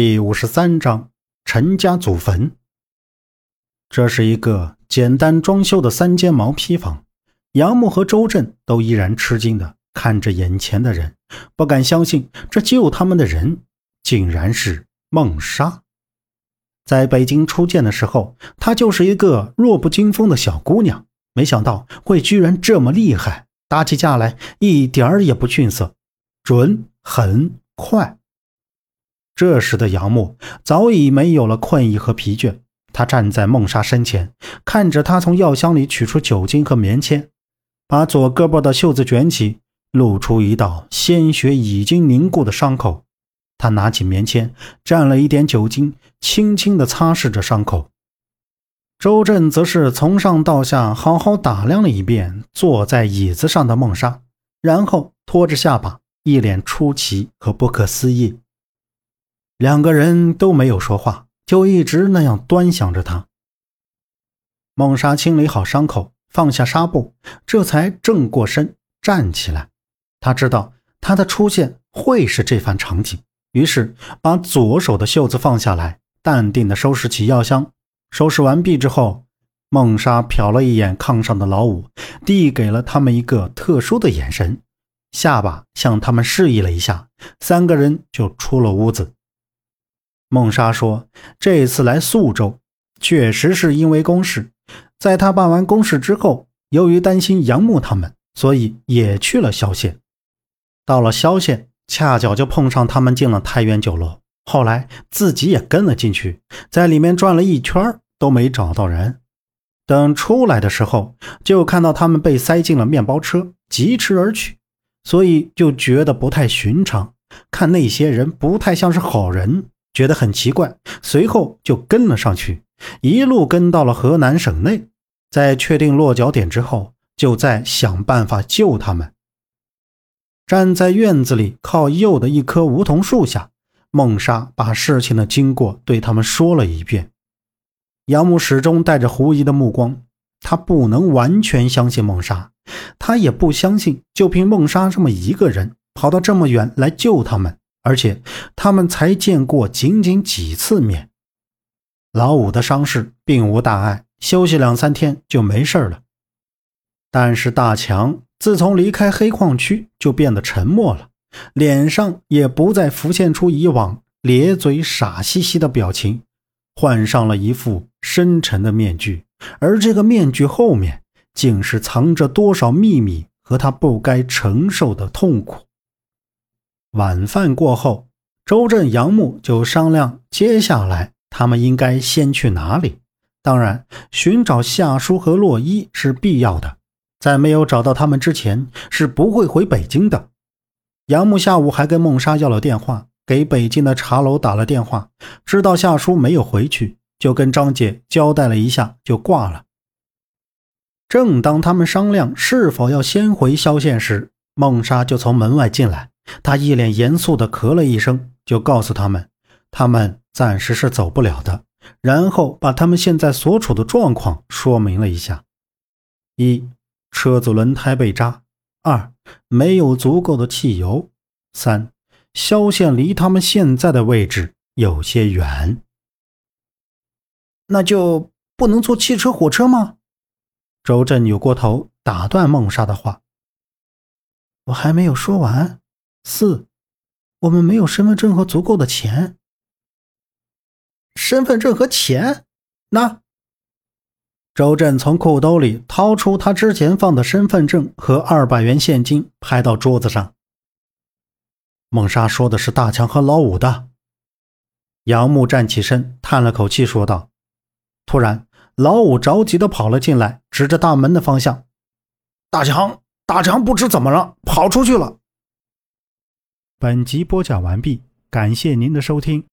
第五十三章陈家祖坟。这是一个简单装修的三间毛坯房。杨木和周震都依然吃惊的看着眼前的人，不敢相信这救他们的人竟然是孟莎。在北京初见的时候，她就是一个弱不禁风的小姑娘，没想到会居然这么厉害，打起架来一点儿也不逊色，准、狠、快。这时的杨木早已没有了困意和疲倦，他站在孟莎身前，看着她从药箱里取出酒精和棉签，把左胳膊的袖子卷起，露出一道鲜血已经凝固的伤口。他拿起棉签，蘸了一点酒精，轻轻地擦拭着伤口。周震则是从上到下好好打量了一遍坐在椅子上的孟莎，然后托着下巴，一脸出奇和不可思议。两个人都没有说话，就一直那样端详着他。孟莎清理好伤口，放下纱布，这才正过身站起来。他知道他的出现会是这番场景，于是把左手的袖子放下来，淡定地收拾起药箱。收拾完毕之后，孟莎瞟了一眼炕上的老五，递给了他们一个特殊的眼神，下巴向他们示意了一下，三个人就出了屋子。孟莎说：“这次来宿州，确实是因为公事。在他办完公事之后，由于担心杨木他们，所以也去了萧县。到了萧县，恰巧就碰上他们进了太原酒楼。后来自己也跟了进去，在里面转了一圈都没找到人。等出来的时候，就看到他们被塞进了面包车，疾驰而去，所以就觉得不太寻常。看那些人不太像是好人。”觉得很奇怪，随后就跟了上去，一路跟到了河南省内。在确定落脚点之后，就在想办法救他们。站在院子里靠右的一棵梧桐树下，孟莎把事情的经过对他们说了一遍。杨木始终带着狐疑的目光，他不能完全相信孟莎，他也不相信就凭孟莎这么一个人跑到这么远来救他们。而且他们才见过仅仅几次面，老五的伤势并无大碍，休息两三天就没事了。但是大强自从离开黑矿区就变得沉默了，脸上也不再浮现出以往咧嘴傻兮兮的表情，换上了一副深沉的面具，而这个面具后面竟是藏着多少秘密和他不该承受的痛苦。晚饭过后，周震、杨木就商量接下来他们应该先去哪里。当然，寻找夏叔和洛伊是必要的，在没有找到他们之前，是不会回北京的。杨木下午还跟孟莎要了电话，给北京的茶楼打了电话，知道夏叔没有回去，就跟张姐交代了一下，就挂了。正当他们商量是否要先回萧县时，孟莎就从门外进来。他一脸严肃地咳了一声，就告诉他们，他们暂时是走不了的。然后把他们现在所处的状况说明了一下：一、车子轮胎被扎；二、没有足够的汽油；三、萧县离他们现在的位置有些远。那就不能坐汽车、火车吗？周震扭过头打断孟莎的话：“我还没有说完。”四，我们没有身份证和足够的钱。身份证和钱？那周震从裤兜里掏出他之前放的身份证和二百元现金，拍到桌子上。孟莎说的是大强和老五的。杨木站起身，叹了口气，说道：“突然，老五着急的跑了进来，指着大门的方向：‘大强，大强不知怎么了，跑出去了。’”本集播讲完毕，感谢您的收听。